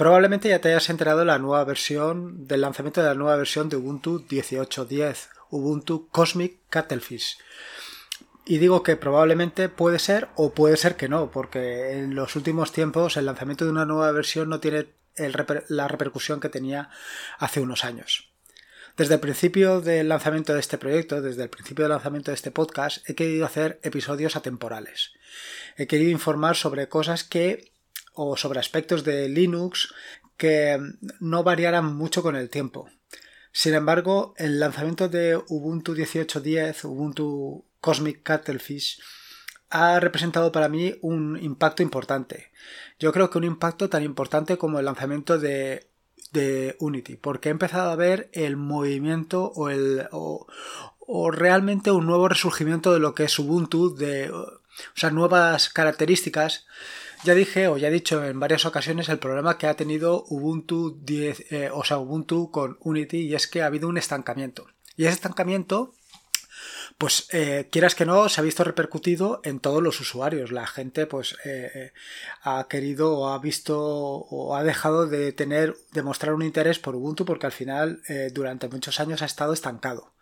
Probablemente ya te hayas enterado de la nueva versión, del lanzamiento de la nueva versión de Ubuntu 18.10, Ubuntu Cosmic Cuttlefish. Y digo que probablemente puede ser o puede ser que no, porque en los últimos tiempos el lanzamiento de una nueva versión no tiene la repercusión que tenía hace unos años. Desde el principio del lanzamiento de este proyecto, desde el principio del lanzamiento de este podcast, he querido hacer episodios atemporales. He querido informar sobre cosas que o sobre aspectos de Linux que no variaran mucho con el tiempo. Sin embargo, el lanzamiento de Ubuntu 18.10, Ubuntu Cosmic Cuttlefish, ha representado para mí un impacto importante. Yo creo que un impacto tan importante como el lanzamiento de, Unity, porque he empezado a ver el movimiento o, el, o realmente un nuevo resurgimiento de lo que es Ubuntu, de o sea, nuevas características ya dije o ya he dicho en varias ocasiones el problema que ha tenido Ubuntu 10, eh, o sea, Ubuntu con Unity y es que ha habido un estancamiento. Y ese estancamiento pues eh, quieras que no, se ha visto repercutido en todos los usuarios. La gente pues eh, ha querido o ha visto o ha dejado de tener, de mostrar un interés por Ubuntu porque al final durante muchos años ha estado estancado.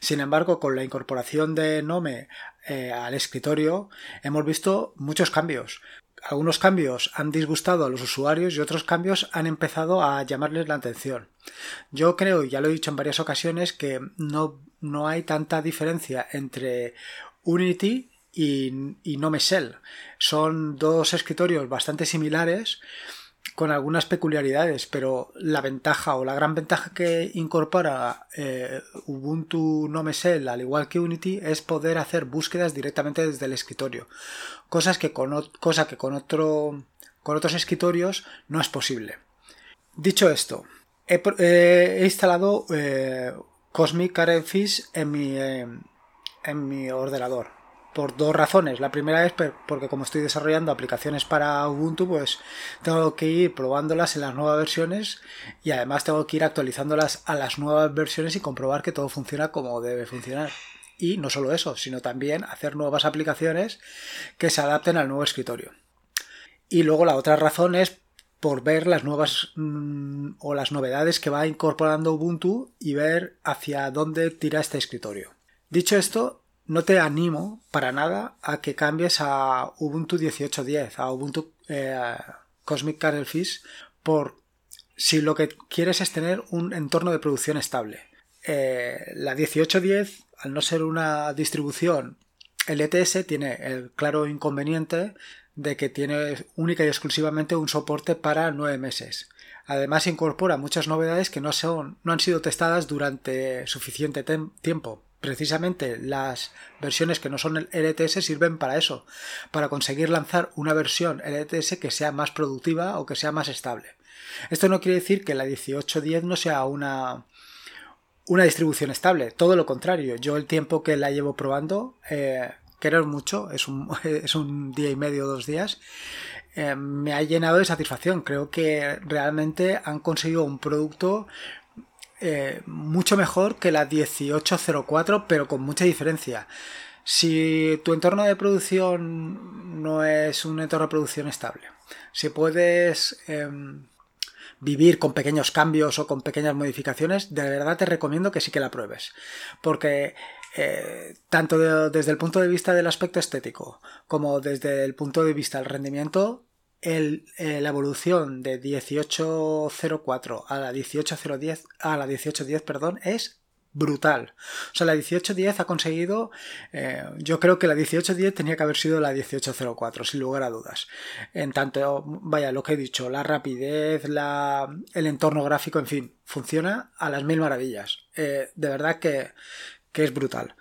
Sin embargo, con la incorporación de Nome al escritorio hemos visto muchos cambios algunos cambios han disgustado a los usuarios y otros cambios han empezado a llamarles la atención. Yo creo, ya lo he dicho en varias ocasiones, que no, no hay tanta diferencia entre Unity y, y Nome Son dos escritorios bastante similares con algunas peculiaridades, pero la ventaja o la gran ventaja que incorpora eh, Ubuntu no al igual que Unity, es poder hacer búsquedas directamente desde el escritorio, cosas que con, cosa que con, otro, con otros escritorios no es posible. Dicho esto, he, instalado eh, Cosmic Carefish en mi, eh, en mi ordenador por dos razones. La primera es porque como estoy desarrollando aplicaciones para Ubuntu, pues tengo que ir probándolas en las nuevas versiones y además tengo que ir actualizándolas a las nuevas versiones y comprobar que todo funciona como debe funcionar. Y no solo eso, sino también hacer nuevas aplicaciones que se adapten al nuevo escritorio. Y luego la otra razón es por ver las nuevas mm, o las novedades que va incorporando Ubuntu y ver hacia dónde tira este escritorio. Dicho esto, no te animo para nada a que cambies a Ubuntu 18.10, a Ubuntu eh, Cosmic Kernel Fish, por si lo que quieres es tener un entorno de producción estable. Eh, la 18.10, al no ser una distribución LTS, tiene el claro inconveniente de que tiene única y exclusivamente un soporte para nueve meses. Además incorpora muchas novedades que no, son, no han sido testadas durante suficiente tiempo precisamente las versiones que no son el LTS sirven para eso, para conseguir lanzar una versión LTS que sea más productiva o que sea más estable. Esto no quiere decir que la 1810 no sea una, una distribución estable, todo lo contrario. Yo el tiempo que la llevo probando, eh, no es mucho, es un, es un día y medio, dos días, eh, me ha llenado de satisfacción. Creo que realmente han conseguido un producto eh, mucho mejor que la 1804, pero con mucha diferencia. Si tu entorno de producción no es un entorno de producción estable, si puedes em, vivir con pequeños cambios o con pequeñas modificaciones, de verdad te recomiendo que sí que la pruebes. Porque eh, tanto desde el punto de vista del aspecto estético como desde el punto de vista del rendimiento, eh, la evolución de 1804 a la 18010 a la 1810 perdón es brutal. O sea, la 1810 ha conseguido, eh, yo creo que la 1810 tenía que haber sido la 1804, sin lugar a dudas. En tanto, vaya, lo que he dicho, la rapidez, la, el entorno gráfico, en fin, funciona a las mil maravillas. Eh, de verdad que, que es brutal.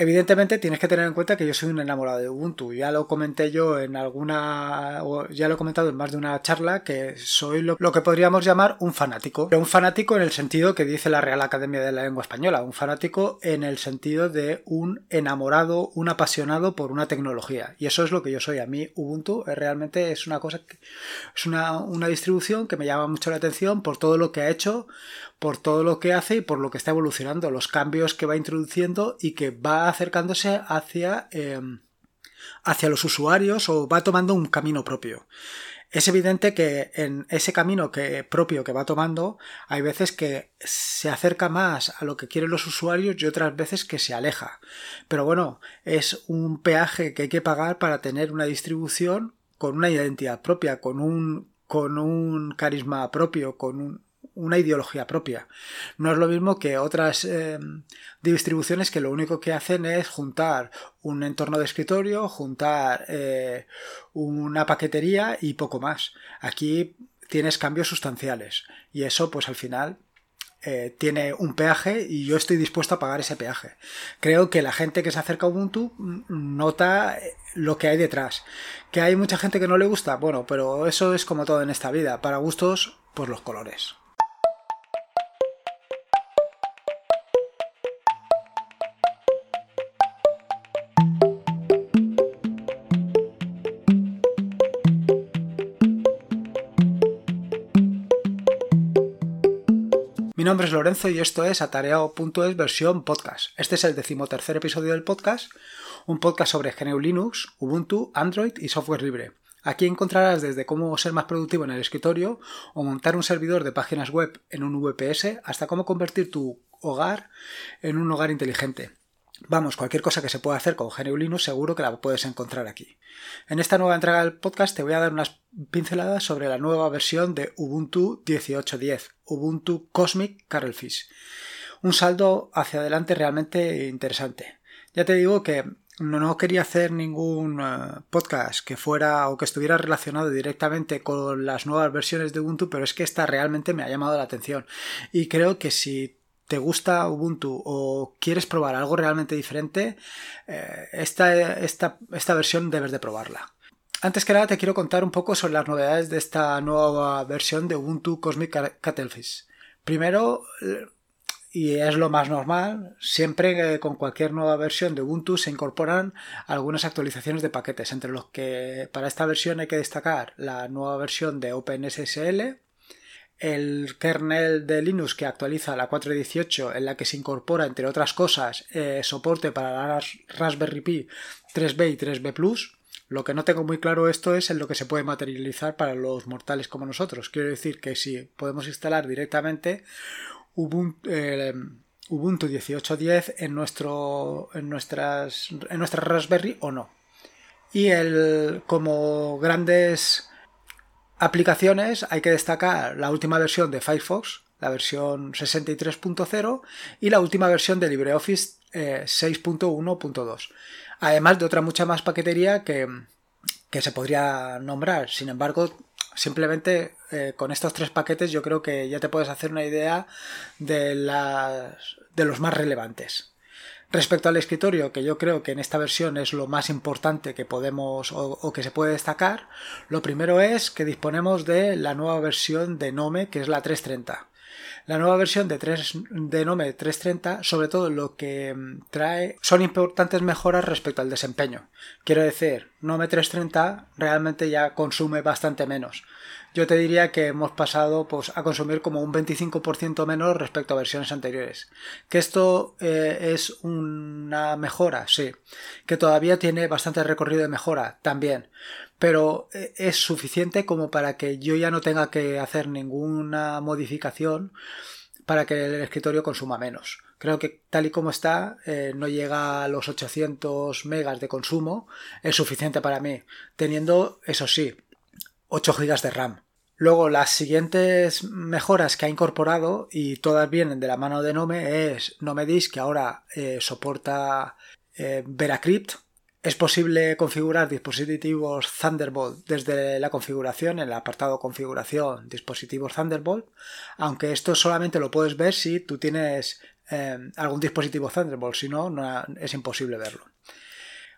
Evidentemente tienes que tener en cuenta que yo soy un enamorado de Ubuntu. Ya lo comenté yo en alguna, o ya lo he comentado en más de una charla, que soy lo, que podríamos llamar un fanático. Pero un fanático en el sentido que dice la Real Academia de la Lengua Española. Un fanático en el sentido de un enamorado, un apasionado por una tecnología. Y eso es lo que yo soy. A mí Ubuntu realmente es una cosa, es una, una distribución que me llama mucho la atención por todo lo que ha hecho por todo lo que hace y por lo que está evolucionando, los cambios que va introduciendo y que va acercándose hacia, em, hacia los usuarios o va tomando un camino propio. Es evidente que en ese camino que, propio que va tomando, hay veces que se acerca más a lo que quieren los usuarios y otras veces que se aleja. Pero bueno, es un peaje que hay que pagar para tener una distribución con una identidad propia, con un, con un carisma propio, con un, una ideología propia. No es lo mismo que otras eh, distribuciones que lo único que hacen es juntar un entorno de escritorio, juntar eh, una paquetería y poco más. Aquí tienes cambios sustanciales y eso pues al final eh, tiene un peaje y yo estoy dispuesto a pagar ese peaje. Creo que la gente que se acerca a Ubuntu nota lo que hay detrás. Que hay mucha gente que no le gusta, bueno, pero eso es como todo en esta vida. Para gustos, pues los colores. Nombre es Lorenzo y esto es atareado.es versión podcast. Este es el decimotercer episodio del podcast, un podcast sobre GNU Linux, Ubuntu, Android y software libre. Aquí encontrarás desde cómo ser más productivo en el escritorio o montar un servidor de páginas web en un VPS hasta cómo convertir tu hogar en un hogar inteligente. Vamos, cualquier cosa que se pueda hacer con GNU Linux seguro que la puedes encontrar aquí. En esta nueva entrega del podcast te voy a dar unas pinceladas sobre la nueva versión de Ubuntu 18.10, Ubuntu Cosmic Carolfish. Un saldo hacia adelante realmente interesante. Ya te digo que no quería hacer ningún eh, podcast que fuera o que estuviera relacionado directamente con las nuevas versiones de Ubuntu, pero es que esta realmente me ha llamado la atención. Y creo que si te gusta Ubuntu o quieres probar algo realmente diferente, eh, esta, esta, esta versión debes de probarla. Antes que nada te quiero contar un poco sobre las novedades de esta nueva versión de Ubuntu Cosmic Cuttlefish. Primero, y es lo más normal, siempre con cualquier nueva versión de Ubuntu se incorporan algunas actualizaciones de paquetes, entre los que para esta versión hay que destacar la nueva versión de OpenSSL, el kernel de Linux que actualiza la 4.18 en la que se incorpora, entre otras cosas, eh, soporte para la Raspberry Pi 3B y 3B Plus. Lo que no tengo muy claro esto es en lo que se puede materializar para los mortales como nosotros. Quiero decir que si podemos instalar directamente Ubuntu, eh, Ubuntu 18.10 en, nuestro, en, nuestras, en nuestra Raspberry o no. Y el, como grandes aplicaciones hay que destacar la última versión de Firefox, la versión 63.0 y la última versión de LibreOffice 6.1.2. Eh, Además de otra mucha más paquetería que, se podría nombrar. Sin embargo, simplemente eh, con estos tres paquetes yo creo que ya te puedes hacer una idea de, las, de los más relevantes. Respecto al escritorio, que yo creo que en esta versión es lo más importante que podemos o, que se puede destacar, lo primero es que disponemos de la nueva versión de Nome, que es la 330. La nueva versión de, 3, de Nome 330, sobre todo lo que mm, trae son importantes mejoras respecto al desempeño. Quiero decir, Nome 330 realmente ya consume bastante menos yo te diría que hemos pasado pues, a consumir como un 25% menos respecto a versiones anteriores. Que esto eh, es una mejora, sí. Que todavía tiene bastante recorrido de mejora, también. Pero eh, es suficiente como para que yo ya no tenga que hacer ninguna modificación para que el escritorio consuma menos. Creo que tal y como está, eh, no llega a los 800 megas de consumo, es suficiente para mí, teniendo, eso sí, 8 GB de RAM. Luego, las siguientes mejoras que ha incorporado, y todas vienen de la mano de Nome, es Nome Disk, que ahora eh, soporta Veracrypt. Es posible configurar dispositivos Thunderbolt desde la configuración, en el apartado configuración, dispositivos Thunderbolt, aunque esto solamente lo puedes ver si tú tienes eh, algún dispositivo Thunderbolt, si no, no es imposible verlo.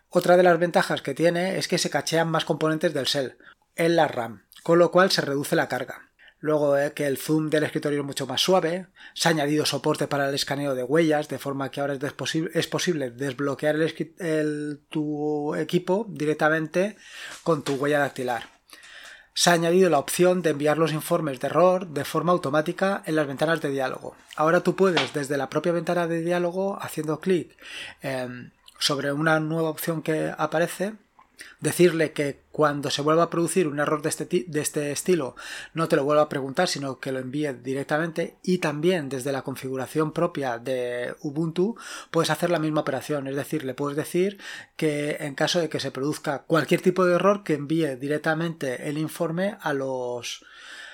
Otra de las ventajas que tiene es que se cachean más componentes del shell en la RAM, con lo cual se reduce la carga. Luego eh, que el zoom del escritorio es mucho más suave, se ha añadido soporte para el escaneo de huellas, de forma que ahora es, posible desbloquear tu equipo directamente con tu huella dactilar. Se ha añadido la opción de enviar los informes de error de forma automática en las ventanas de diálogo. Ahora tú puedes desde la propia ventana de diálogo, haciendo clic em, sobre una nueva opción que aparece, decirle que cuando se vuelva a producir un error de este, de este, estilo no te lo vuelva a preguntar, sino que lo envíe directamente y también desde la configuración propia de Ubuntu puedes hacer la misma operación, es decir, le puedes decir que en caso de que se produzca cualquier tipo de error que envíe directamente el informe a los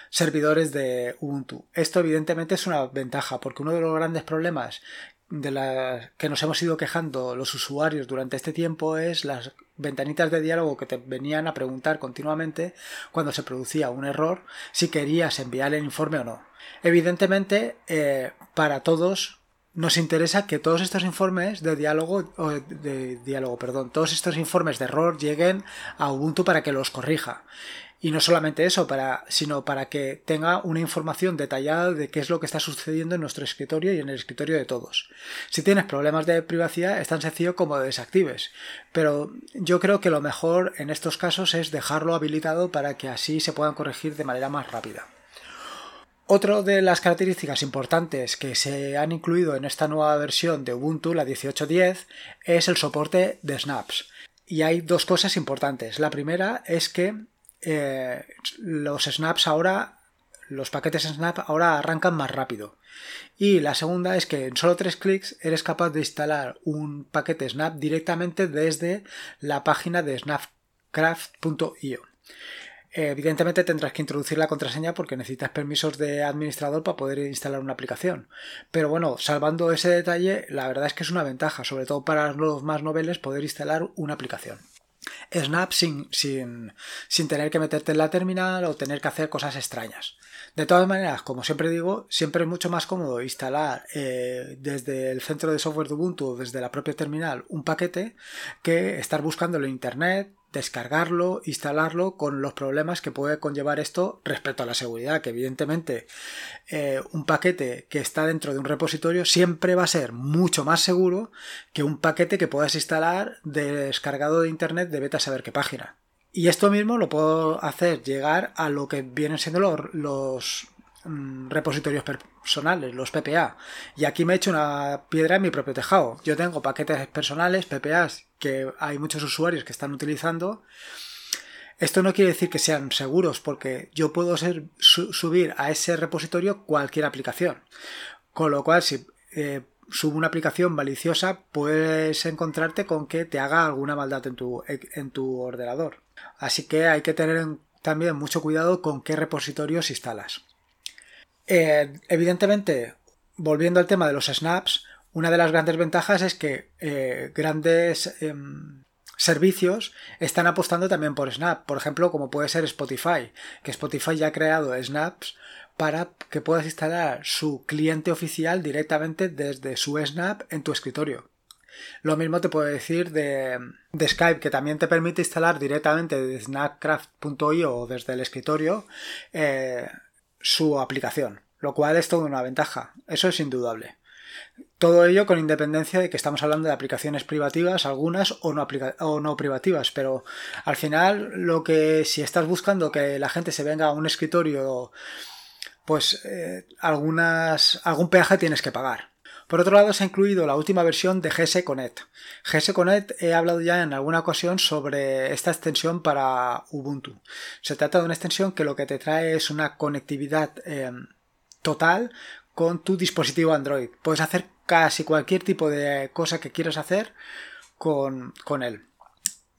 servidores de Ubuntu. Esto evidentemente es una ventaja porque uno de los grandes problemas de la que nos hemos ido quejando los usuarios durante este tiempo es las ventanitas de diálogo que te venían a preguntar continuamente cuando se producía un error si querías enviar el informe o no. Evidentemente, eh, para todos nos interesa que todos estos informes de diálogo, de diálogo, perdón, todos estos informes de error lleguen a Ubuntu para que los corrija. Y no solamente eso, sino para que tenga una información detallada de qué es lo que está sucediendo en nuestro escritorio y en el escritorio de todos. Si tienes problemas de privacidad es tan sencillo como desactives, pero yo creo que lo mejor en estos casos es dejarlo habilitado para que así se puedan corregir de manera más rápida. Otra de las características importantes que se han incluido en esta nueva versión de Ubuntu, la 18.10, es el soporte de snaps. Y hay dos cosas importantes. La primera es que eh, los snaps ahora, los paquetes snap ahora arrancan más rápido. Y la segunda es que en solo tres clics eres capaz de instalar un paquete snap directamente desde la página de snapcraft.io. Evidentemente tendrás que introducir la contraseña porque necesitas permisos de administrador para poder instalar una aplicación. Pero bueno, salvando ese detalle, la verdad es que es una ventaja, sobre todo para los más noveles, poder instalar una aplicación. Snap sin, sin, sin, tener que meterte en la terminal o tener que hacer cosas extrañas. De todas maneras, como siempre digo, siempre es mucho más cómodo instalar eh, desde el centro de software de Ubuntu o desde la propia terminal un paquete que estar buscándolo en Internet, descargarlo, instalarlo con los problemas que puede conllevar esto respecto a la seguridad, que evidentemente eh, un paquete que está dentro de un repositorio siempre va a ser mucho más seguro que un paquete que puedas instalar descargado de internet de vete a saber qué página. Y esto mismo lo puedo hacer llegar a lo que vienen siendo los, repositorios personales, los PPA. Y aquí me he hecho una piedra en mi propio tejado. Yo tengo paquetes personales, PPAs, que hay muchos usuarios que están utilizando. Esto no quiere decir que sean seguros, porque yo puedo subir a ese repositorio cualquier aplicación. Con lo cual, si eh, subo una aplicación maliciosa, puedes encontrarte con que te haga alguna maldad en tu, en tu ordenador. Así que hay que tener también mucho cuidado con qué repositorios instalas. Eh, evidentemente, volviendo al tema de los snaps, una de las grandes ventajas es que eh, grandes em, servicios están apostando también por Snap. Por ejemplo, como puede ser Spotify, que Spotify ya ha creado snaps para que puedas instalar su cliente oficial directamente desde su Snap en tu escritorio. Lo mismo te puedo decir de, Skype, que también te permite instalar directamente desde snapcraft.io o desde el escritorio eh, su aplicación, lo cual es toda una ventaja. Eso es indudable. Todo ello con independencia de que estamos hablando de aplicaciones privativas, algunas o no, o no, privativas, pero al final lo que si estás buscando que la gente se venga a un escritorio, pues eh, algunas, algún peaje tienes que pagar. Por otro lado, se ha incluido la última versión de GS Connect. GS Connect he hablado ya en alguna ocasión sobre esta extensión para Ubuntu. Se trata de una extensión que lo que te trae es una conectividad eh, total con tu dispositivo Android. Puedes hacer casi cualquier tipo de cosa que quieras hacer con, con él.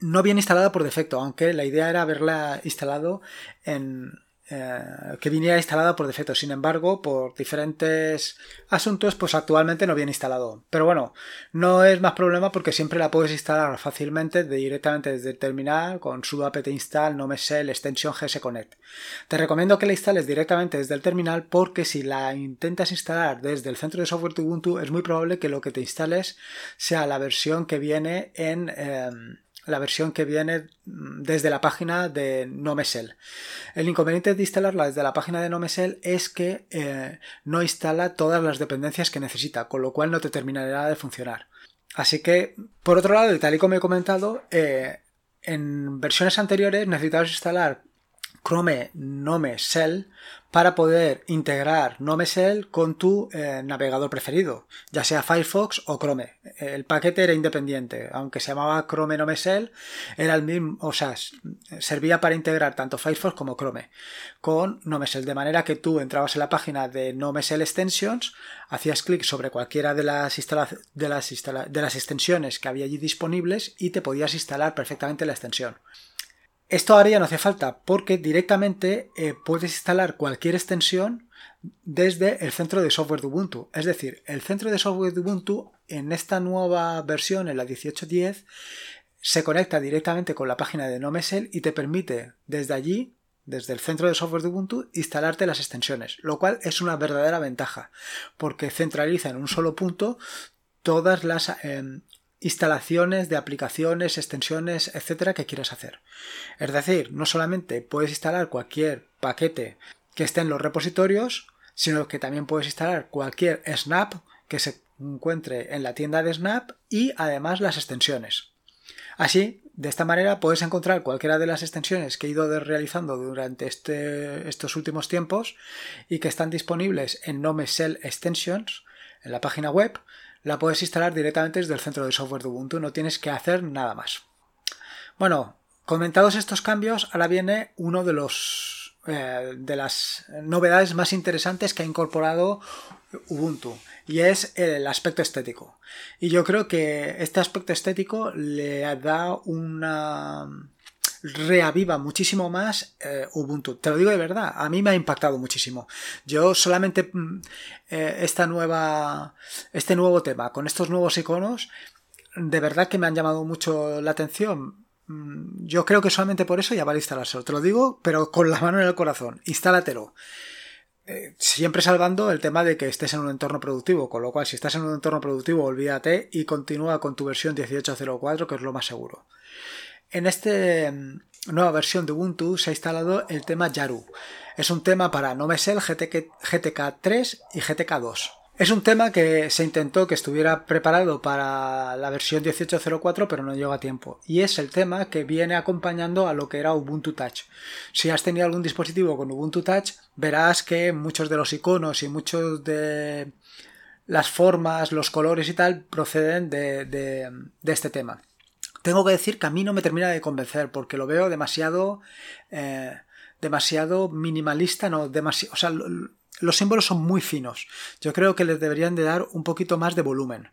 No viene instalada por defecto, aunque la idea era haberla instalado en, que viniera instalada por defecto. Sin embargo, por diferentes asuntos, pues actualmente no viene instalado. Pero bueno, no es más problema porque siempre la puedes instalar fácilmente directamente desde el terminal con sudo apt install no me sé extensión gsconnect. Te recomiendo que la instales directamente desde el terminal porque si la intentas instalar desde el centro de software de Ubuntu es muy probable que lo que te instales sea la versión que viene en em, la versión que viene mm, desde la página de Nomesel. El inconveniente de instalarla desde la página de Nomesel es que eh, no instala todas las dependencias que necesita, con lo cual no te terminará de funcionar. Así que, por otro lado, y tal y como he comentado, eh, en versiones anteriores necesitabas instalar Chrome Nome Shell para poder integrar Nome Shell con tu eh, navegador preferido, ya sea Firefox o Chrome. El paquete era independiente, aunque se llamaba Chrome Nome Shell, era el mismo, o sea, servía para integrar tanto Firefox como Chrome con Nome Shell, de manera que tú entrabas en la página de Nome Shell Extensions, hacías clic sobre cualquiera de las, de las, de las extensiones que había allí disponibles y te podías instalar perfectamente la extensión. Esto ahora ya no hace falta porque directamente eh, puedes instalar cualquier extensión desde el centro de software de Ubuntu. Es decir, el centro de software de Ubuntu en esta nueva versión, en la 18.10, se conecta directamente con la página de NoMesel y te permite desde allí, desde el centro de software de Ubuntu, instalarte las extensiones, lo cual es una verdadera ventaja porque centraliza en un solo punto todas las em, instalaciones de aplicaciones, extensiones, etcétera, que quieras hacer. Es decir, no solamente puedes instalar cualquier paquete que esté en los repositorios, sino que también puedes instalar cualquier snap que se encuentre en la tienda de Snap y además las extensiones. Así, de esta manera puedes encontrar cualquiera de las extensiones que he ido realizando durante este, estos últimos tiempos y que están disponibles en Nome Shell Extensions en la página web la puedes instalar directamente desde el centro de software de Ubuntu, no tienes que hacer nada más. Bueno, comentados estos cambios, ahora viene uno de los eh, de las novedades más interesantes que ha incorporado Ubuntu y es el aspecto estético. Y yo creo que este aspecto estético le da una reaviva muchísimo más eh, Ubuntu. Te lo digo de verdad, a mí me ha impactado muchísimo. Yo solamente mm, eh, esta nueva, este nuevo tema con estos nuevos iconos, de verdad que me han llamado mucho la atención. Mm, yo creo que solamente por eso ya vale instalárselo. Te lo digo, pero con la mano en el corazón. Instálatelo eh, siempre salvando el tema de que estés en un entorno productivo, con lo cual si estás en un entorno productivo olvídate y continúa con tu versión 18.04 que es lo más seguro. En esta mm, nueva versión de Ubuntu se ha instalado el tema Yaru. Es un tema para Nomesel, GTK 3 y GTK 2. Es un tema que se intentó que estuviera preparado para la versión 18.04 pero no llegó a tiempo. Y es el tema que viene acompañando a lo que era Ubuntu Touch. Si has tenido algún dispositivo con Ubuntu Touch, verás que muchos de los iconos y muchos de las formas, los colores y tal proceden de este tema tengo que decir que a mí no me termina de convencer porque lo veo demasiado eh, demasiado minimalista no demasiado o sea los símbolos son muy finos. Yo creo que les deberían de dar un poquito más de volumen.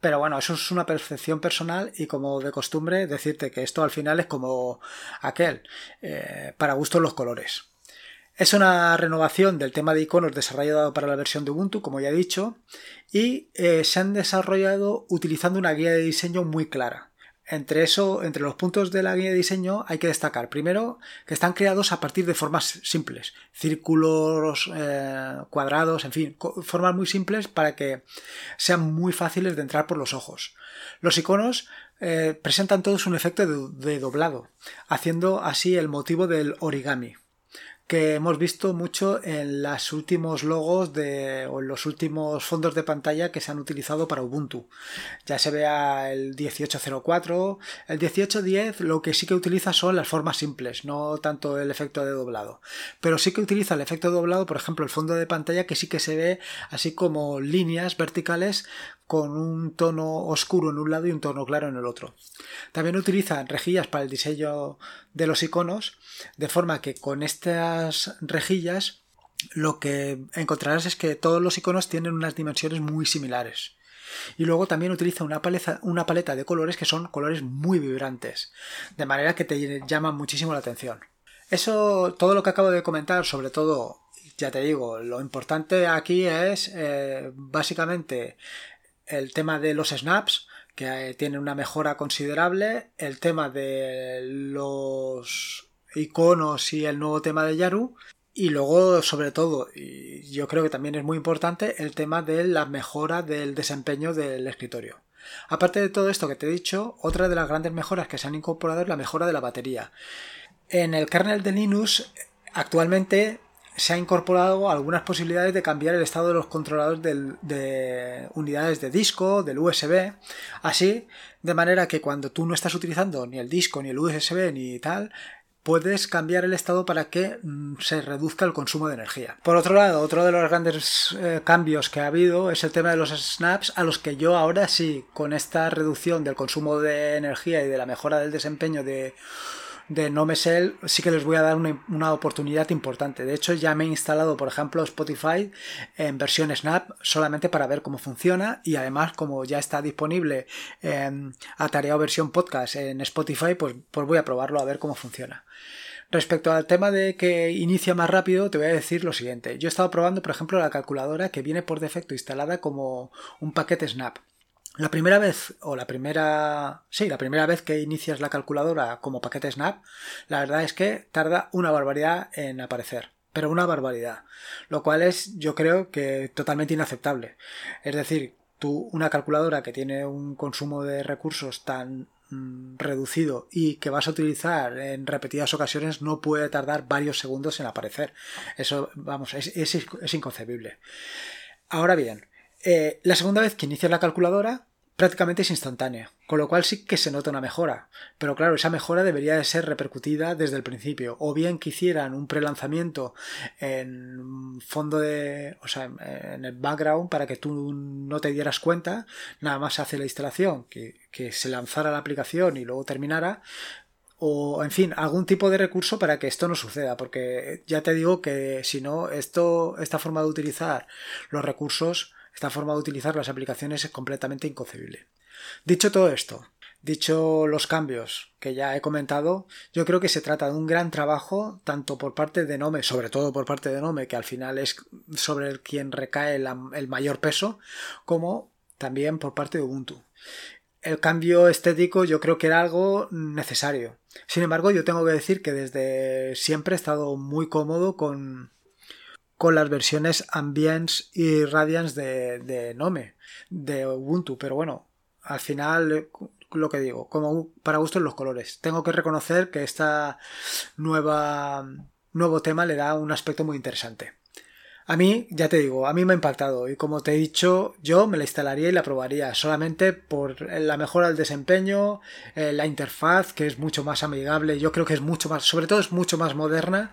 Pero bueno eso es una percepción personal y como de costumbre decirte que esto al final es como aquel eh, para gustos los colores. Es una renovación del tema de iconos desarrollado para la versión de Ubuntu, como ya he dicho, y eh, se han desarrollado utilizando una guía de diseño muy clara. Entre eso, entre los puntos de la guía de diseño hay que destacar primero que están creados a partir de formas simples, círculos, eh, cuadrados, en fin, formas muy simples para que sean muy fáciles de entrar por los ojos. Los iconos eh, presentan todos un efecto de doblado, haciendo así el motivo del origami que hemos visto mucho en los últimos logos de, o en los últimos fondos de pantalla que se han utilizado para Ubuntu. Ya se vea el 1804, el 1810 lo que sí que utiliza son las formas simples, no tanto el efecto de doblado. Pero sí que utiliza el efecto doblado, por ejemplo, el fondo de pantalla que sí que se ve así como líneas verticales con un tono oscuro en un lado y un tono claro en el otro. También utilizan rejillas para el diseño de los iconos, de forma que con estas rejillas lo que encontrarás es que todos los iconos tienen unas dimensiones muy similares. Y luego también utiliza una paleta, de colores que son colores muy vibrantes, de manera que te llaman muchísimo la atención. Eso, todo lo que acabo de comentar, sobre todo, ya te digo, lo importante aquí es eh, básicamente el tema de los snaps, que eh, tiene una mejora considerable, el tema de los iconos y el nuevo tema de Yaru, y luego, sobre todo, y yo creo que también es muy importante, el tema de la mejora del desempeño del escritorio. Aparte de todo esto que te he dicho, otra de las grandes mejoras que se han incorporado es la mejora de la batería. En el kernel de Linux actualmente se ha incorporado algunas posibilidades de cambiar el estado de los controladores de unidades de disco, del USB, así de manera que cuando tú no estás utilizando ni el disco, ni el USB, ni tal, puedes cambiar el estado para que mm, se reduzca el consumo de energía. Por otro lado, otro de los grandes eh, cambios que ha habido es el tema de los snaps, a los que yo ahora sí, con esta reducción del consumo de energía y de la mejora del desempeño de de NoMesel sí que les voy a dar una, oportunidad importante. De hecho, ya me he instalado, por ejemplo, Spotify en versión Snap solamente para ver cómo funciona y además como ya está disponible en atareado versión podcast en Spotify, pues, pues voy a probarlo a ver cómo funciona. Respecto al tema de que inicia más rápido, te voy a decir lo siguiente. Yo he estado probando, por ejemplo, la calculadora que viene por defecto instalada como un paquete Snap. La primera vez, o la primera, sí, la primera vez que inicias la calculadora como paquete Snap, la verdad es que tarda una barbaridad en aparecer, pero una barbaridad, lo cual es, yo creo que totalmente inaceptable. Es decir, tú, una calculadora que tiene un consumo de recursos tan mm, reducido y que vas a utilizar en repetidas ocasiones no puede tardar varios segundos en aparecer. Eso, vamos, es, es inconcebible. Ahora bien, eh, la segunda vez que inicias la calculadora prácticamente es instantánea, con lo cual sí que se nota una mejora, pero claro, esa mejora debería de ser repercutida desde el principio, o bien que hicieran un prelanzamiento en fondo de, o sea, en el background para que tú no te dieras cuenta, nada más hace la instalación, que, que se lanzara la aplicación y luego terminara, o en fin, algún tipo de recurso para que esto no suceda, porque ya te digo que si no, esto, esta forma de utilizar los recursos esta forma de utilizar las aplicaciones es completamente inconcebible. Dicho todo esto, dicho los cambios que ya he comentado, yo creo que se trata de un gran trabajo tanto por parte de Nome, sobre todo por parte de Nome, que al final es sobre el quien recae el mayor peso, como también por parte de Ubuntu. El cambio estético yo creo que era algo necesario. Sin embargo, yo tengo que decir que desde siempre he estado muy cómodo con, con las versiones Ambience y Radiance de, de Nome, de Ubuntu, pero bueno, al final lo que digo, como para gusto en los colores. Tengo que reconocer que esta nueva nuevo tema le da un aspecto muy interesante. A mí, ya te digo, a mí me ha impactado y como te he dicho, yo me la instalaría y la probaría solamente por la mejora del desempeño, eh, la interfaz que es mucho más amigable, yo creo que es mucho más, sobre todo es mucho más moderna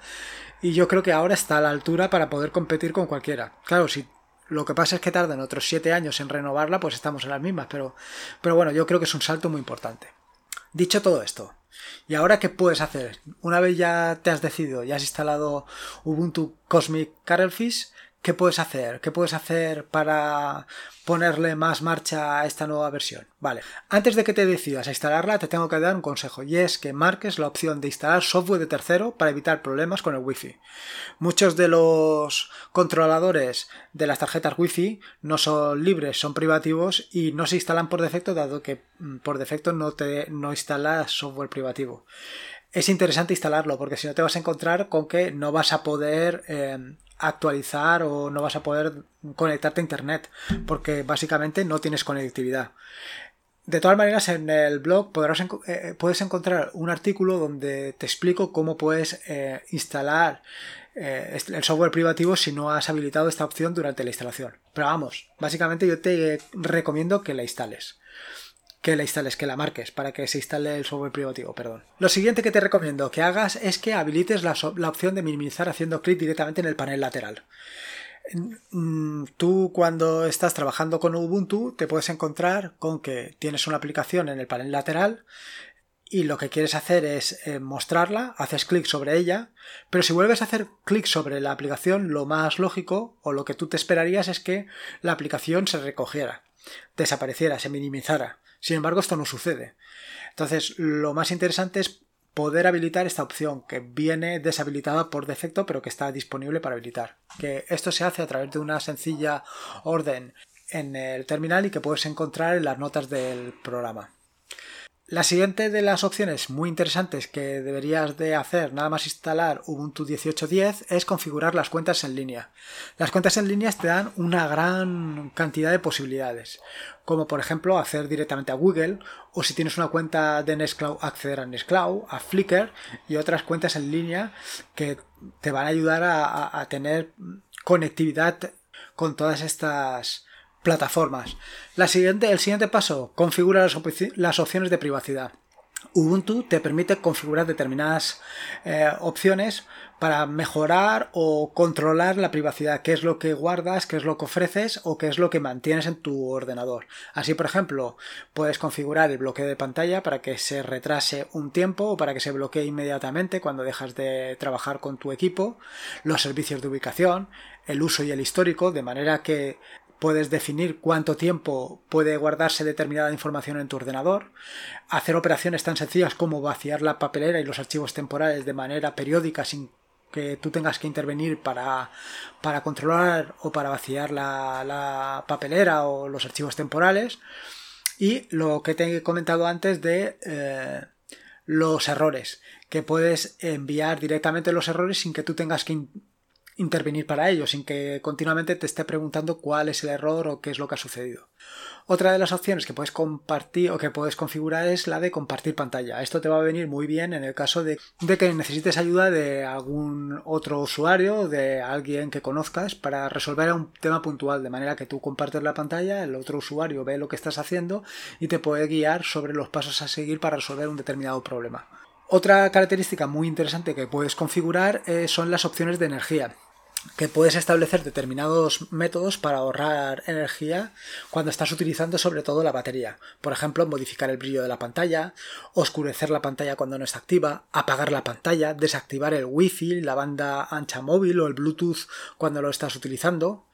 y yo creo que ahora está a la altura para poder competir con cualquiera. Claro, si lo que pasa es que tardan otros siete años en renovarla, pues estamos en las mismas, pero, pero bueno, yo creo que es un salto muy importante. Dicho todo esto, ¿y ahora qué puedes hacer? Una vez ya te has decidido, ya has instalado Ubuntu Cosmic Carolfish, ¿qué puedes hacer? ¿Qué puedes hacer para ponerle más marcha a esta nueva versión? Vale, antes de que te decidas a instalarla, te tengo que dar un consejo y es que marques la opción de instalar software de tercero para evitar problemas con el Wi-Fi. Muchos de los controladores de las tarjetas Wi-Fi no son libres, son privativos y no se instalan por defecto, dado que mm, por defecto no te no instala software privativo es interesante instalarlo porque si no te vas a encontrar con que no vas a poder eh, actualizar o no vas a poder conectarte a internet porque básicamente no tienes conectividad. De todas maneras, en el blog podrás eh, puedes encontrar un artículo donde te explico cómo puedes eh, instalar el software privativo si no has habilitado esta opción durante la instalación. Pero vamos, básicamente yo te recomiendo que la instales que la instales, que la marques para que se instale el software privativo, perdón. Lo siguiente que te recomiendo que hagas es que habilites la, opción de minimizar haciendo clic directamente en el panel lateral. Mm, tú cuando estás trabajando con Ubuntu te puedes encontrar con que tienes una aplicación en el panel lateral y lo que quieres hacer es eh, mostrarla, haces clic sobre ella, pero si vuelves a hacer clic sobre la aplicación, lo más lógico o lo que tú te esperarías es que la aplicación se recogiera, desapareciera, se minimizara. Sin embargo, esto no sucede. Entonces, lo más interesante es poder habilitar esta opción que viene deshabilitada por defecto pero que está disponible para habilitar. Que esto se hace a través de una sencilla orden en el terminal y que puedes encontrar en las notas del programa. La siguiente de las opciones muy interesantes que deberías de hacer nada más instalar Ubuntu 18.10 es configurar las cuentas en línea. Las cuentas en línea te dan una gran cantidad de posibilidades, como por ejemplo hacer directamente a Google o si tienes una cuenta de Nextcloud acceder a Nextcloud, a Flickr y otras cuentas en línea que te van a ayudar a, a tener conectividad con todas estas plataformas. La siguiente, el siguiente paso, configura las, opciones de privacidad. Ubuntu te permite configurar determinadas eh, opciones para mejorar o controlar la privacidad, qué es lo que guardas, qué es lo que ofreces o qué es lo que mantienes en tu ordenador. Así, por ejemplo, puedes configurar el bloqueo de pantalla para que se retrase un tiempo o para que se bloquee inmediatamente cuando dejas de trabajar con tu equipo, los servicios de ubicación, el uso y el histórico, de manera que puedes definir cuánto tiempo puede guardarse determinada información en tu ordenador, hacer operaciones tan sencillas como vaciar la papelera y los archivos temporales de manera periódica sin que tú tengas que intervenir para, para controlar o para vaciar la, papelera o los archivos temporales. Y lo que te he comentado antes de eh, los errores, que puedes enviar directamente los errores sin que tú tengas que intervenir para ello, sin que continuamente te esté preguntando cuál es el error o qué es lo que ha sucedido. Otra de las opciones que puedes compartir o que puedes configurar es la de compartir pantalla. Esto te va a venir muy bien en el caso de, que necesites ayuda de algún otro usuario, de alguien que conozcas, para resolver un tema puntual, de manera que tú compartes la pantalla, el otro usuario ve lo que estás haciendo y te puede guiar sobre los pasos a seguir para resolver un determinado problema. Otra característica muy interesante que puedes configurar eh, son las opciones de energía que puedes establecer determinados métodos para ahorrar energía cuando estás utilizando sobre todo la batería. Por ejemplo, modificar el brillo de la pantalla, oscurecer la pantalla cuando no está activa, apagar la pantalla, desactivar el wifi, la banda ancha móvil o el bluetooth cuando lo estás utilizando,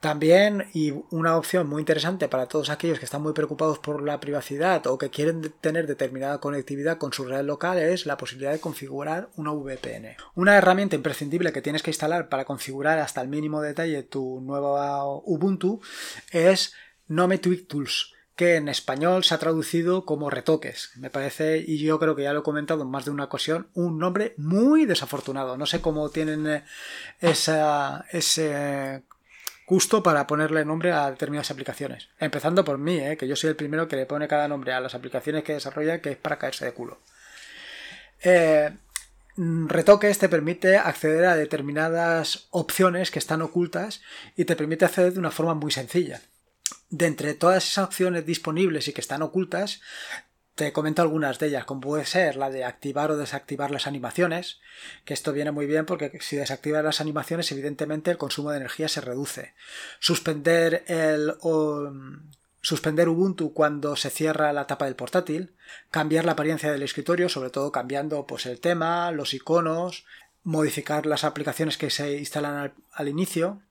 también, y una opción muy interesante para todos aquellos que están muy preocupados por la privacidad o que quieren tener determinada conectividad con su red local, es la posibilidad de configurar una VPN. Una herramienta imprescindible que tienes que instalar para configurar hasta el mínimo detalle tu nueva Ubuntu es Nome Tweak Tools que en español se ha traducido como retoques. Me parece, y yo creo que ya lo he comentado en más de una ocasión, un nombre muy desafortunado. No sé cómo tienen eh, esa, ese justo para ponerle nombre a determinadas aplicaciones. Empezando por mí, ¿eh? que yo soy el primero que le pone cada nombre a las aplicaciones que desarrolla, que es para caerse de culo. Eh, retoques te permite acceder a determinadas opciones que están ocultas y te permite acceder de una forma muy sencilla. De entre todas esas opciones disponibles y que están ocultas, te comento algunas de ellas, como puede ser la de activar o desactivar las animaciones, que esto viene muy bien porque si desactivas las animaciones, evidentemente el consumo de energía se reduce. Suspender el suspender Ubuntu cuando se cierra la tapa del portátil, cambiar la apariencia del escritorio, sobre todo cambiando pues el tema, los iconos, modificar las aplicaciones que se instalan al inicio,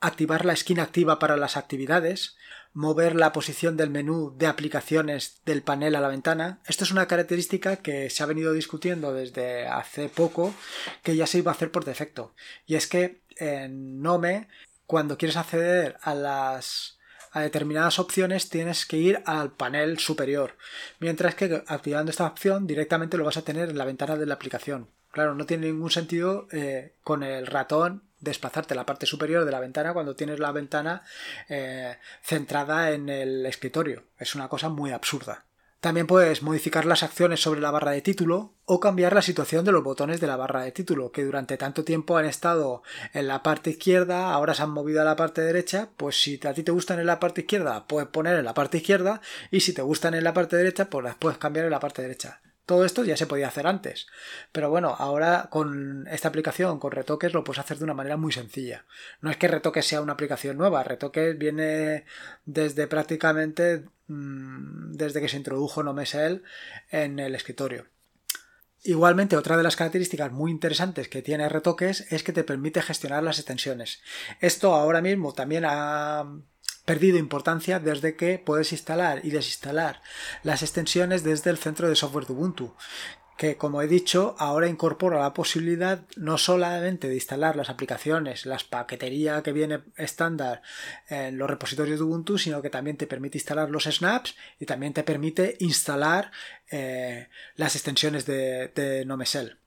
activar la esquina activa para las actividades, mover la posición del menú de aplicaciones del panel a la ventana. Esto es una característica que se ha venido discutiendo desde hace poco que ya se iba a hacer por defecto. Y es que en Nome, cuando quieres acceder a las a determinadas opciones tienes que ir al panel superior, mientras que activando esta opción directamente lo vas a tener en la ventana de la aplicación. Claro, no tiene ningún sentido eh, con el ratón desplazarte a la parte superior de la ventana cuando tienes la ventana eh, centrada en el escritorio. Es una cosa muy absurda. También puedes modificar las acciones sobre la barra de título o cambiar la situación de los botones de la barra de título, que durante tanto tiempo han estado en la parte izquierda, ahora se han movido a la parte derecha, pues si a ti te gustan en la parte izquierda, puedes poner en la parte izquierda, y si te gustan en la parte derecha, pues las puedes cambiar en la parte derecha. Todo esto ya se podía hacer antes. Pero bueno, ahora con esta aplicación, con retoques, lo puedes hacer de una manera muy sencilla. No es que retoques sea una aplicación nueva, retoques viene desde prácticamente mm, desde que se introdujo Nomesel en el escritorio. Igualmente, otra de las características muy interesantes que tiene retoques es que te permite gestionar las extensiones. Esto ahora mismo también ha perdido importancia desde que puedes instalar y desinstalar las extensiones desde el centro de software de Ubuntu que como he dicho ahora incorpora la posibilidad no solamente de instalar las aplicaciones, las paquetería que viene estándar en los repositorios de Ubuntu, sino que también te permite instalar los snaps y también te permite instalar eh, las extensiones de, de Nomesel.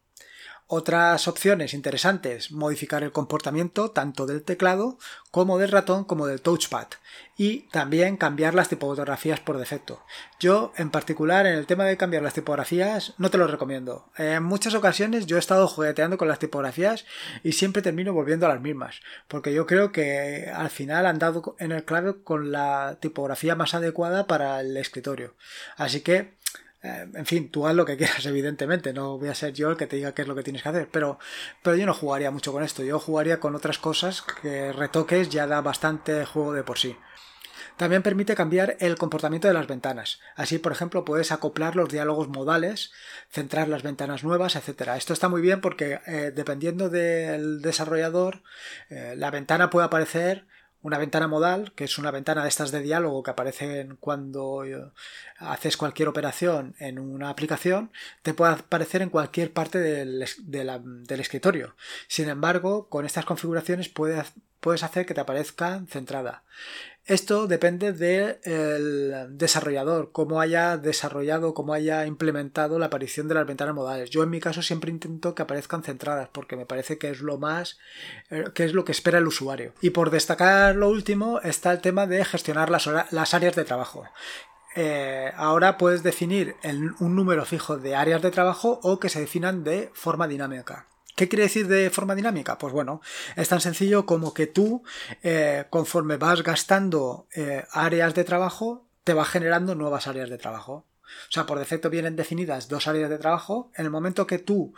Otras opciones interesantes, modificar el comportamiento tanto del teclado como del ratón como del touchpad y también cambiar las tipografías por defecto. Yo en particular en el tema de cambiar las tipografías no te lo recomiendo. En muchas ocasiones yo he estado jugueteando con las tipografías y siempre termino volviendo a las mismas porque yo creo que al final han dado en el clave con la tipografía más adecuada para el escritorio. Así que Eh, en fin, tú haz lo que quieras, evidentemente. No voy a ser yo el que te diga qué es lo que tienes que hacer. Pero, pero yo no jugaría mucho con esto. Yo jugaría con otras cosas que retoques ya da bastante juego de por sí. También permite cambiar el comportamiento de las ventanas. Así, por ejemplo, puedes acoplar los diálogos modales, centrar las ventanas nuevas, etc. Esto está muy bien porque eh, dependiendo del desarrollador, eh, la ventana puede aparecer una ventana modal, que es una ventana de estas de diálogo que aparecen cuando eh, haces cualquier operación en una aplicación, te puede aparecer en cualquier parte del, del escritorio. Sin embargo, con estas configuraciones puedes, puedes hacer que te aparezca centrada. Esto depende del desarrollador, cómo haya desarrollado, cómo haya implementado la aparición de las ventanas modales. Yo en mi caso siempre intento que aparezcan centradas porque me parece que es lo más, eh, que es lo que espera el usuario. Y por destacar lo último está el tema de gestionar las, las áreas de trabajo. Eh, ahora puedes definir un número fijo de áreas de trabajo o que se definan de forma dinámica. ¿Qué quiere decir de forma dinámica? Pues bueno, es tan sencillo como que tú, eh, conforme vas gastando eh, áreas de trabajo, te va generando nuevas áreas de trabajo. O sea, por defecto vienen definidas dos áreas de trabajo. En el momento que tú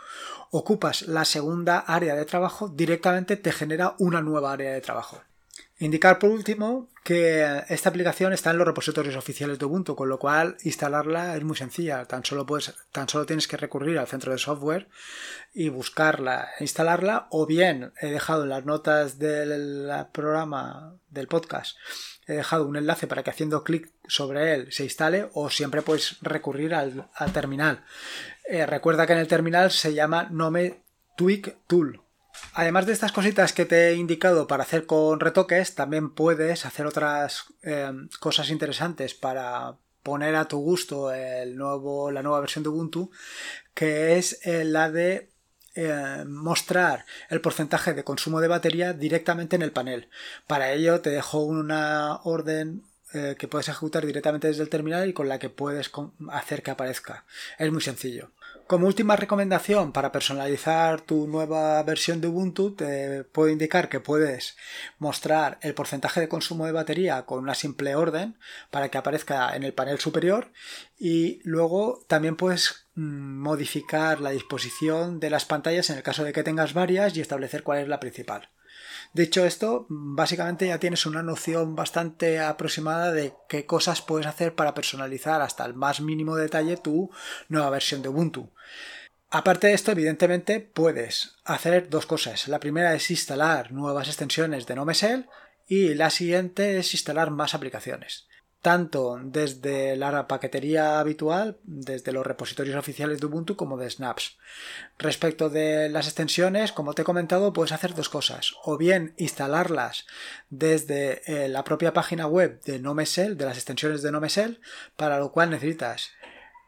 ocupas la segunda área de trabajo, directamente te genera una nueva área de trabajo. Indicar por último que esta aplicación está en los repositorios oficiales de Ubuntu, con lo cual instalarla es muy sencilla. Tan solo, puedes, tan solo tienes que recurrir al centro de software y buscarla, e instalarla, o bien he dejado en las notas del programa del podcast, he dejado un enlace para que haciendo clic sobre él se instale, o siempre puedes recurrir al, terminal. Eh, recuerda que en el terminal se llama Nome Tweak Tool Además de estas cositas que te he indicado para hacer con retoques, también puedes hacer otras eh, cosas interesantes para poner a tu gusto el nuevo, la nueva versión de Ubuntu, que es eh, la de eh, mostrar el porcentaje de consumo de batería directamente en el panel. Para ello te dejo una orden que puedes ejecutar directamente desde el terminal y con la que puedes hacer que aparezca. Es muy sencillo. Como última recomendación para personalizar tu nueva versión de Ubuntu, te puedo indicar que puedes mostrar el porcentaje de consumo de batería con una simple orden para que aparezca en el panel superior y luego también puedes mm, modificar la disposición de las pantallas en el caso de que tengas varias y establecer cuál es la principal. Dicho esto, básicamente ya tienes una noción bastante aproximada de qué cosas puedes hacer para personalizar hasta el más mínimo detalle tu nueva versión de Ubuntu. Aparte de esto, evidentemente, puedes hacer dos cosas. La primera es instalar nuevas extensiones de NoMesel y la siguiente es instalar más aplicaciones tanto desde la paquetería habitual, desde los repositorios oficiales de Ubuntu como de Snaps. Respecto de las extensiones, como te he comentado, puedes hacer dos cosas, o bien instalarlas desde eh, la propia página web de NoMesel, de las extensiones de NoMesel, para lo cual necesitas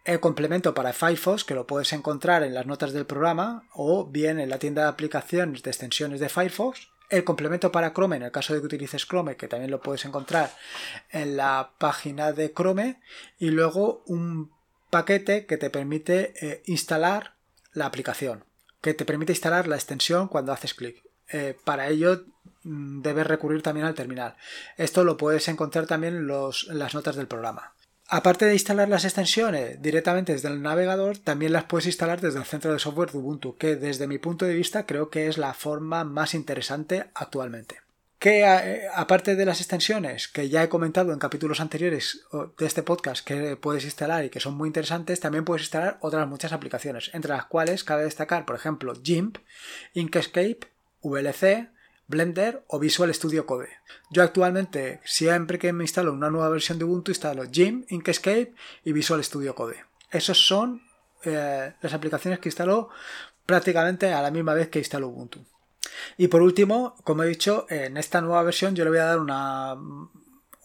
el complemento para Firefox, que lo puedes encontrar en las notas del programa, o bien en la tienda de aplicaciones de extensiones de Firefox, el complemento para Chrome en el caso de que utilices Chrome, que también lo puedes encontrar en la página de Chrome, y luego un paquete que te permite eh, instalar la aplicación, que te permite instalar la extensión cuando haces clic. Eh, para ello mm, debes recurrir también al terminal. Esto lo puedes encontrar también en las notas del programa. Aparte de instalar las extensiones directamente desde el navegador, también las puedes instalar desde el centro de software de Ubuntu, que desde mi punto de vista creo que es la forma más interesante actualmente. Que eh, aparte de las extensiones que ya he comentado en capítulos anteriores de este podcast que puedes instalar y que son muy interesantes, también puedes instalar otras muchas aplicaciones, entre las cuales cabe destacar, por ejemplo, GIMP, Inkscape, VLC, Blender o Visual Studio Code. Yo actualmente, siempre que me instalo una nueva versión de Ubuntu, instalo GIMP, Inkscape y Visual Studio Code. Esas son eh, las aplicaciones que instalo prácticamente a la misma vez que instalo Ubuntu. Y por último, como he dicho, en esta nueva versión yo le voy a dar una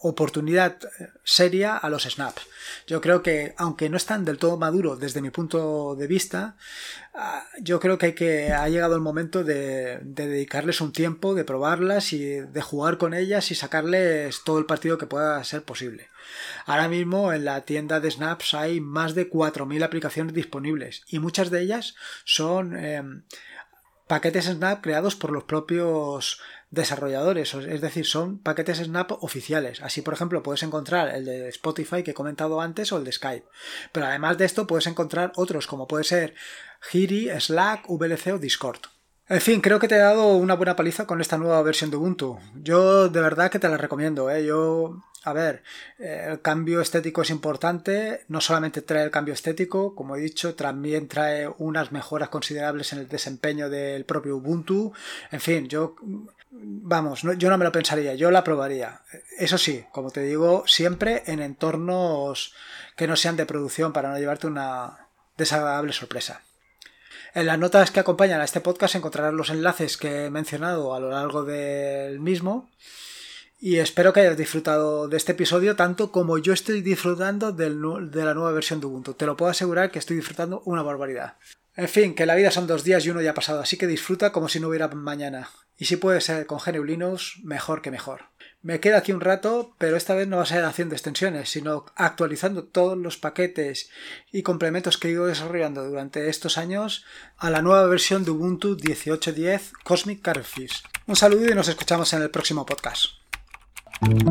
oportunidad eh, seria a los snaps. Yo creo que, aunque no están del todo maduros desde mi punto de vista, ah, yo creo que, hay que ha llegado el momento de, dedicarles un tiempo, de probarlas y de jugar con ellas y sacarles todo el partido que pueda ser posible. Ahora mismo en la tienda de snaps hay más de 4.000 aplicaciones disponibles y muchas de ellas son... Em, paquetes Snap creados por los propios desarrolladores, es decir, son paquetes Snap oficiales. Así, por ejemplo, puedes encontrar el de Spotify que he comentado antes o el de Skype. Pero además de esto, puedes encontrar otros como puede ser Giri, Slack, VLC o Discord. En fin, creo que te he dado una buena paliza con esta nueva versión de Ubuntu. Yo de verdad que te la recomiendo. ¿eh? Yo, a ver, el cambio estético es importante. No solamente trae el cambio estético, como he dicho, también trae unas mejoras considerables en el desempeño del propio Ubuntu. En fin, yo vamos, yo no me lo pensaría, yo la probaría. Eso sí, como te digo, siempre en entornos que no sean de producción para no llevarte una desagradable sorpresa. En las notas que acompañan a este podcast encontrarás los enlaces que he mencionado a lo largo del mismo. Y espero que hayas disfrutado de este episodio tanto como yo estoy disfrutando de la nueva versión de Ubuntu. Te lo puedo asegurar que estoy disfrutando una barbaridad. En fin, que la vida son dos días y uno ya ha pasado, así que disfruta como si no hubiera mañana. Y si puede ser con GNU mejor que mejor. Me queda aquí un rato, pero esta vez no va a ser haciendo extensiones, sino actualizando todos los paquetes y complementos que he ido desarrollando durante estos años a la nueva versión de Ubuntu 18.10 Cosmic Cuttlefish. Un saludo y nos escuchamos en el próximo podcast. うん